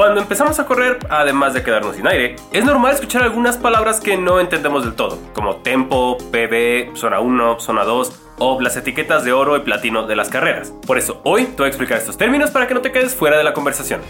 Cuando empezamos a correr, además de quedarnos sin aire, es normal escuchar algunas palabras que no entendemos del todo, como tempo, PB, zona 1, zona 2 o las etiquetas de oro y platino de las carreras. Por eso hoy te voy a explicar estos términos para que no te quedes fuera de la conversación.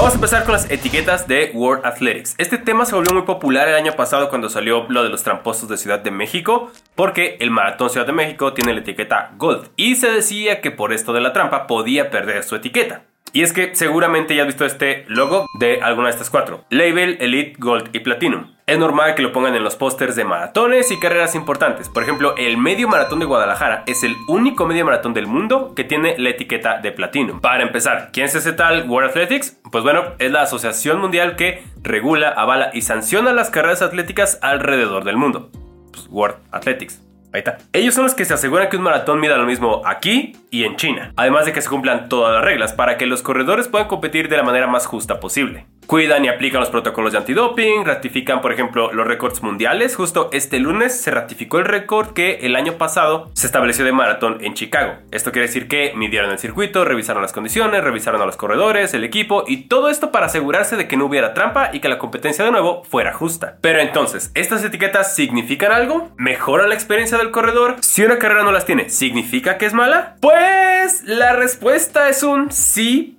Vamos a empezar con las etiquetas de World Athletics. Este tema se volvió muy popular el año pasado cuando salió lo de los tramposos de Ciudad de México, porque el Maratón Ciudad de México tiene la etiqueta Gold y se decía que por esto de la trampa podía perder su etiqueta. Y es que seguramente ya has visto este logo de alguna de estas cuatro. Label, Elite, Gold y Platinum. Es normal que lo pongan en los pósters de maratones y carreras importantes. Por ejemplo, el Medio Maratón de Guadalajara es el único medio maratón del mundo que tiene la etiqueta de Platinum. Para empezar, ¿quién es ese tal World Athletics? Pues bueno, es la asociación mundial que regula, avala y sanciona las carreras atléticas alrededor del mundo. Pues World Athletics. Ahí está. Ellos son los que se aseguran que un maratón mida lo mismo aquí y en China, además de que se cumplan todas las reglas para que los corredores puedan competir de la manera más justa posible. Cuidan y aplican los protocolos de antidoping, ratifican, por ejemplo, los récords mundiales. Justo este lunes se ratificó el récord que el año pasado se estableció de maratón en Chicago. Esto quiere decir que midieron el circuito, revisaron las condiciones, revisaron a los corredores, el equipo y todo esto para asegurarse de que no hubiera trampa y que la competencia de nuevo fuera justa. Pero entonces, ¿estas etiquetas significan algo? ¿Mejoran la experiencia del corredor? Si una carrera no las tiene, ¿significa que es mala? Pues la respuesta es un sí,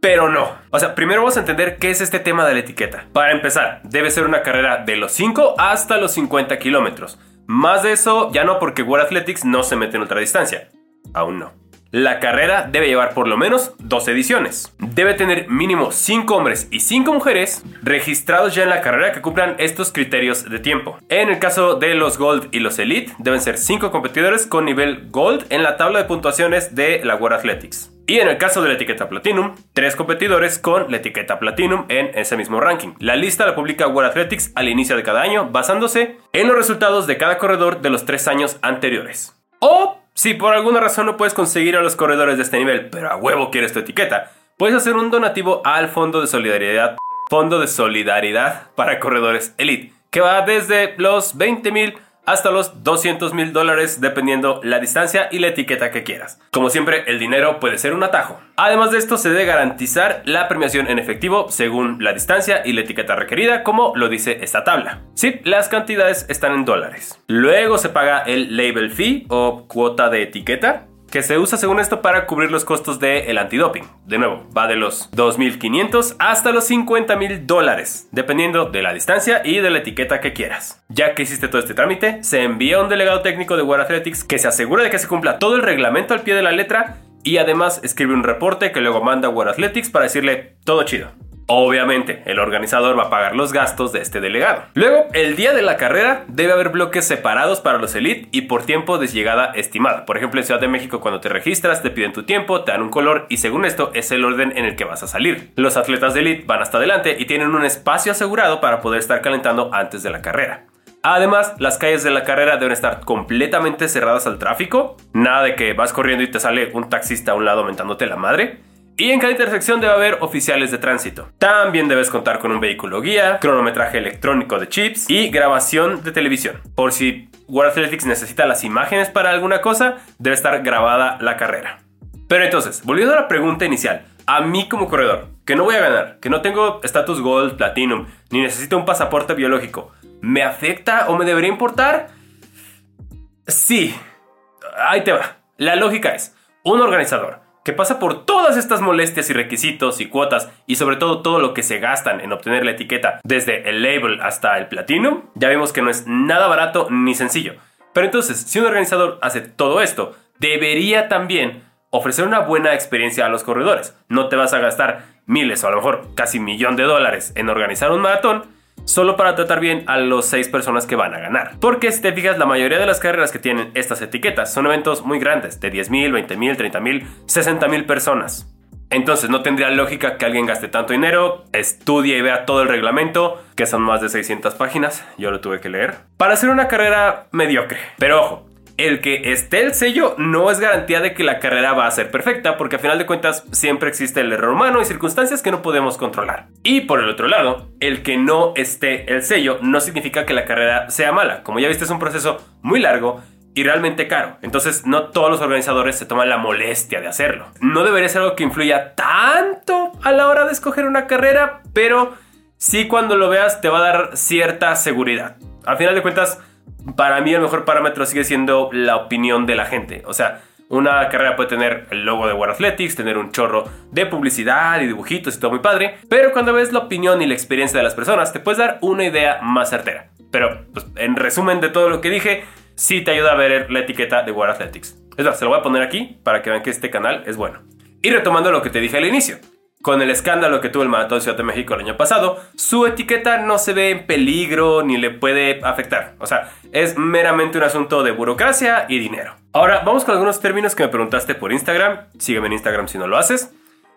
pero no. O sea, primero vamos a entender qué es este tema de la etiqueta. Para empezar, debe ser una carrera de los 5 hasta los 50 kilómetros. Más de eso ya no porque World Athletics no se mete en ultradistancia. Aún no. La carrera debe llevar por lo menos dos ediciones. Debe tener mínimo 5 hombres y 5 mujeres registrados ya en la carrera que cumplan estos criterios de tiempo. En el caso de los Gold y los Elite, deben ser 5 competidores con nivel Gold en la tabla de puntuaciones de la World Athletics. Y en el caso de la etiqueta Platinum, tres competidores con la etiqueta Platinum en ese mismo ranking. La lista la publica World Athletics al inicio de cada año, basándose en los resultados de cada corredor de los tres años anteriores. O si por alguna razón no puedes conseguir a los corredores de este nivel, pero a huevo quieres tu etiqueta, puedes hacer un donativo al Fondo de Solidaridad, Fondo de Solidaridad para Corredores Elite, que va desde los 20 mil hasta los 200 mil dólares dependiendo la distancia y la etiqueta que quieras. Como siempre, el dinero puede ser un atajo. Además de esto, se debe garantizar la premiación en efectivo según la distancia y la etiqueta requerida, como lo dice esta tabla. Sí, las cantidades están en dólares. Luego se paga el label fee o cuota de etiqueta, que se usa según esto para cubrir los costos del el antidoping. De nuevo, va de los 2.500 hasta los 50.000 dólares, dependiendo de la distancia y de la etiqueta que quieras. Ya que hiciste todo este trámite, se envía un delegado técnico de World Athletics que se asegura de que se cumpla todo el reglamento al pie de la letra y además escribe un reporte que luego manda a World Athletics para decirle todo chido. Obviamente, el organizador va a pagar los gastos de este delegado. Luego, el día de la carrera debe haber bloques separados para los elite y por tiempo de llegada estimada. Por ejemplo, en Ciudad de México cuando te registras te piden tu tiempo, te dan un color y según esto es el orden en el que vas a salir. Los atletas de elite van hasta adelante y tienen un espacio asegurado para poder estar calentando antes de la carrera. Además, las calles de la carrera deben estar completamente cerradas al tráfico. Nada de que vas corriendo y te sale un taxista a un lado aumentándote la madre. Y en cada intersección debe haber oficiales de tránsito. También debes contar con un vehículo guía, cronometraje electrónico de chips y grabación de televisión. Por si World Athletics necesita las imágenes para alguna cosa, debe estar grabada la carrera. Pero entonces, volviendo a la pregunta inicial, a mí como corredor, que no voy a ganar, que no tengo estatus Gold, Platinum, ni necesito un pasaporte biológico, ¿me afecta o me debería importar? Sí, ahí te va. La lógica es, un organizador que pasa por todas estas molestias y requisitos y cuotas y sobre todo todo lo que se gastan en obtener la etiqueta desde el label hasta el platino, ya vemos que no es nada barato ni sencillo. Pero entonces, si un organizador hace todo esto, debería también ofrecer una buena experiencia a los corredores. No te vas a gastar miles o a lo mejor casi millón de dólares en organizar un maratón solo para tratar bien a los 6 personas que van a ganar. Porque si te fijas, la mayoría de las carreras que tienen estas etiquetas son eventos muy grandes, de 10.000, 20.000, 30.000, 60.000 personas. Entonces no tendría lógica que alguien gaste tanto dinero, estudie y vea todo el reglamento, que son más de 600 páginas, yo lo tuve que leer, para hacer una carrera mediocre. Pero ojo, el que esté el sello no es garantía de que la carrera va a ser perfecta, porque a final de cuentas siempre existe el error humano y circunstancias que no podemos controlar. Y por el otro lado, el que no esté el sello no significa que la carrera sea mala. Como ya viste, es un proceso muy largo y realmente caro. Entonces no todos los organizadores se toman la molestia de hacerlo. No debería ser algo que influya tanto a la hora de escoger una carrera, pero sí cuando lo veas te va a dar cierta seguridad. Al final de cuentas, para mí el mejor parámetro sigue siendo la opinión de la gente. O sea, una carrera puede tener el logo de World Athletics, tener un chorro de publicidad y dibujitos y todo muy padre, pero cuando ves la opinión y la experiencia de las personas, te puedes dar una idea más certera. Pero, pues, en resumen de todo lo que dije, sí te ayuda a ver la etiqueta de World Athletics. Es más, se lo voy a poner aquí para que vean que este canal es bueno. Y retomando lo que te dije al inicio. Con el escándalo que tuvo el Maratón Ciudad de México el año pasado, su etiqueta no se ve en peligro ni le puede afectar. O sea, es meramente un asunto de burocracia y dinero. Ahora, vamos con algunos términos que me preguntaste por Instagram. Sígueme en Instagram si no lo haces.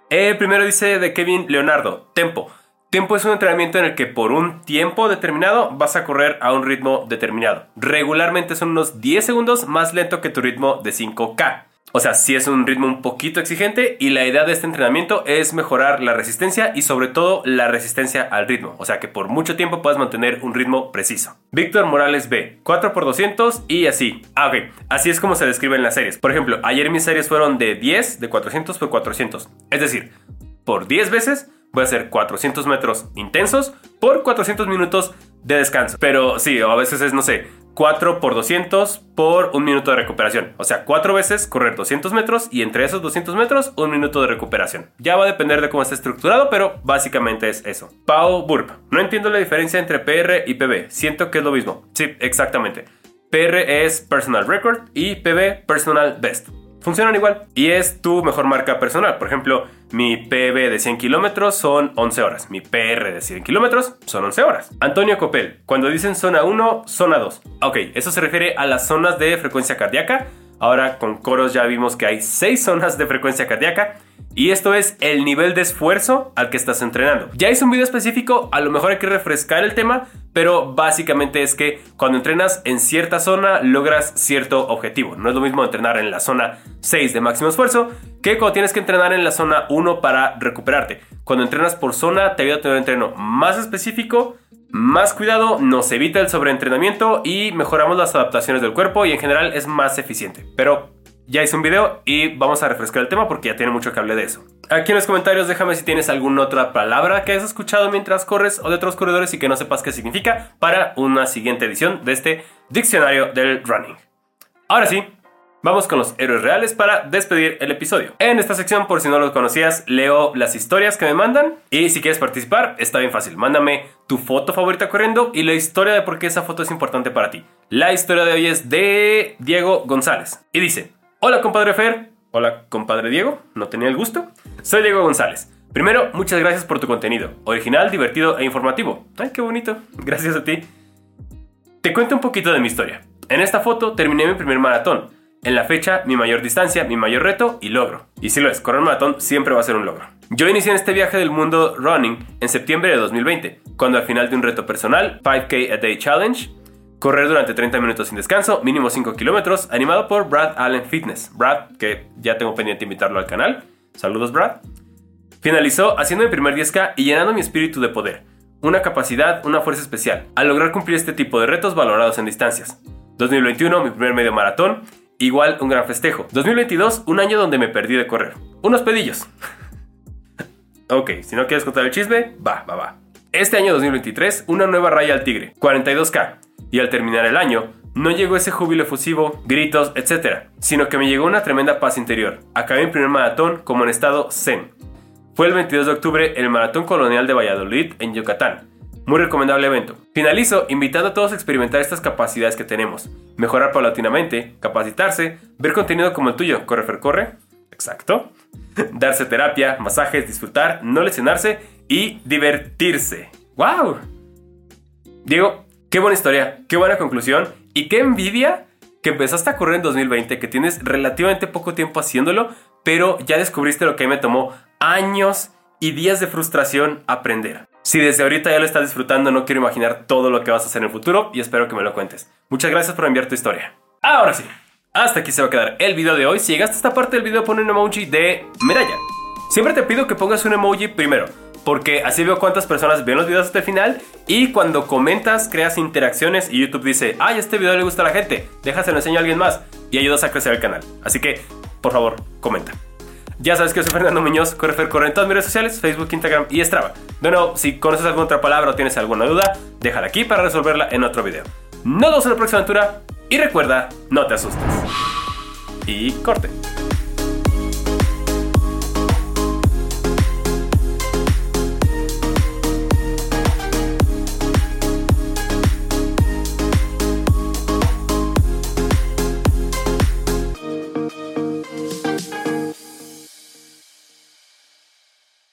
El primero dice de Kevin Leonardo, tempo. Tempo es un entrenamiento en el que por un tiempo determinado vas a correr a un ritmo determinado. Regularmente son unos 10 segundos más lento que tu ritmo de 5K. O sea, sí es un ritmo un poquito exigente y la idea de este entrenamiento es mejorar la resistencia y sobre todo la resistencia al ritmo. O sea, que por mucho tiempo puedas mantener un ritmo preciso. Víctor Morales B, 4x200 y así. Ah, ok. Así es como se describen las series. Por ejemplo, ayer mis series fueron de 10, de 400 por 400. Es decir, por 10 veces voy a hacer 400 metros intensos por 400 minutos de descanso. Pero sí, a veces es, no sé, 4 por 200 por un minuto de recuperación. O sea, 4 veces correr 200 metros y entre esos 200 metros un minuto de recuperación. Ya va a depender de cómo esté estructurado, pero básicamente es eso. Pau Burp. No entiendo la diferencia entre PR y PB. Siento que es lo mismo. Sí, exactamente. PR es Personal Record y PB Personal Best funcionan igual. Y es tu mejor marca personal. Por ejemplo, mi PB de 100 kilómetros son 11 horas. Mi PR de 100 kilómetros son 11 horas. Antonio Copel, cuando dicen zona 1, zona 2. Ok, eso se refiere a las zonas de frecuencia cardíaca. Ahora con coros ya vimos que hay 6 zonas de frecuencia cardíaca. Y esto es el nivel de esfuerzo al que estás entrenando. Ya hice un video específico, a lo mejor hay que refrescar el tema, pero básicamente es que cuando entrenas en cierta zona logras cierto objetivo. No es lo mismo entrenar en la zona 6 de máximo esfuerzo que cuando tienes que entrenar en la zona 1 para recuperarte. Cuando entrenas por zona te ayuda a tener un entreno más específico, más cuidado, nos evita el sobreentrenamiento y mejoramos las adaptaciones del cuerpo y en general es más eficiente. Pero ya hice un video y vamos a refrescar el tema porque ya tiene mucho que hablar de eso. Aquí en los comentarios déjame si tienes alguna otra palabra que has escuchado mientras corres o de otros corredores y que no sepas qué significa para una siguiente edición de este diccionario del running. Ahora sí, vamos con los héroes reales para despedir el episodio. En esta sección, por si no lo conocías, leo las historias que me mandan y si quieres participar, está bien fácil. Mándame tu foto favorita corriendo y la historia de por qué esa foto es importante para ti. La historia de hoy es de Diego González y dice... Hola compadre Fer, hola compadre Diego, no tenía el gusto. Soy Diego González. Primero, muchas gracias por tu contenido, original, divertido e informativo. Ay, qué bonito, gracias a ti. Te cuento un poquito de mi historia. En esta foto terminé mi primer maratón. En la fecha, mi mayor distancia, mi mayor reto y logro. Y si lo es, correr un maratón siempre va a ser un logro. Yo inicié en este viaje del mundo running en septiembre de 2020, cuando al final de un reto personal, 5K a Day Challenge, Correr durante 30 minutos sin descanso, mínimo 5 kilómetros, animado por Brad Allen Fitness. Brad, que ya tengo pendiente invitarlo al canal. Saludos, Brad. Finalizó haciendo mi primer 10K y llenando mi espíritu de poder. Una capacidad, una fuerza especial, al lograr cumplir este tipo de retos valorados en distancias. 2021, mi primer medio maratón, igual un gran festejo. 2022, un año donde me perdí de correr. Unos pedillos. ok, si no quieres contar el chisme, va, va, va. Este año 2023, una nueva raya al tigre, 42K y al terminar el año, no llegó ese júbilo efusivo, gritos, etc., sino que me llegó una tremenda paz interior. Acabé mi primer maratón como en estado zen. Fue el 22 de octubre el Maratón Colonial de Valladolid en Yucatán. Muy recomendable evento. Finalizo invitando a todos a experimentar estas capacidades que tenemos. Mejorar paulatinamente, capacitarse, ver contenido como el tuyo, corre, fer, corre. Exacto. Darse terapia, masajes, disfrutar, no lesionarse y divertirse. ¡Wow! Diego, Qué buena historia, qué buena conclusión y qué envidia que empezaste a correr en 2020, que tienes relativamente poco tiempo haciéndolo, pero ya descubriste lo que me tomó años y días de frustración aprender. Si desde ahorita ya lo estás disfrutando, no quiero imaginar todo lo que vas a hacer en el futuro y espero que me lo cuentes. Muchas gracias por enviar tu historia. Ahora sí, hasta aquí se va a quedar el video de hoy. Si llegaste a esta parte del video, pon un emoji de medalla. Siempre te pido que pongas un emoji primero porque así veo cuántas personas ven los videos hasta el final y cuando comentas creas interacciones y YouTube dice, ay, este video le gusta a la gente, déjaselo enseño a alguien más y ayudas a crecer el canal. Así que, por favor, comenta. Ya sabes que soy Fernando Muñoz, Correfer Corre en todas mis redes sociales, Facebook, Instagram y Strava. De nuevo, si conoces alguna otra palabra o tienes alguna duda, déjala aquí para resolverla en otro video. Nos vemos en la próxima aventura y recuerda, no te asustes. Y corte.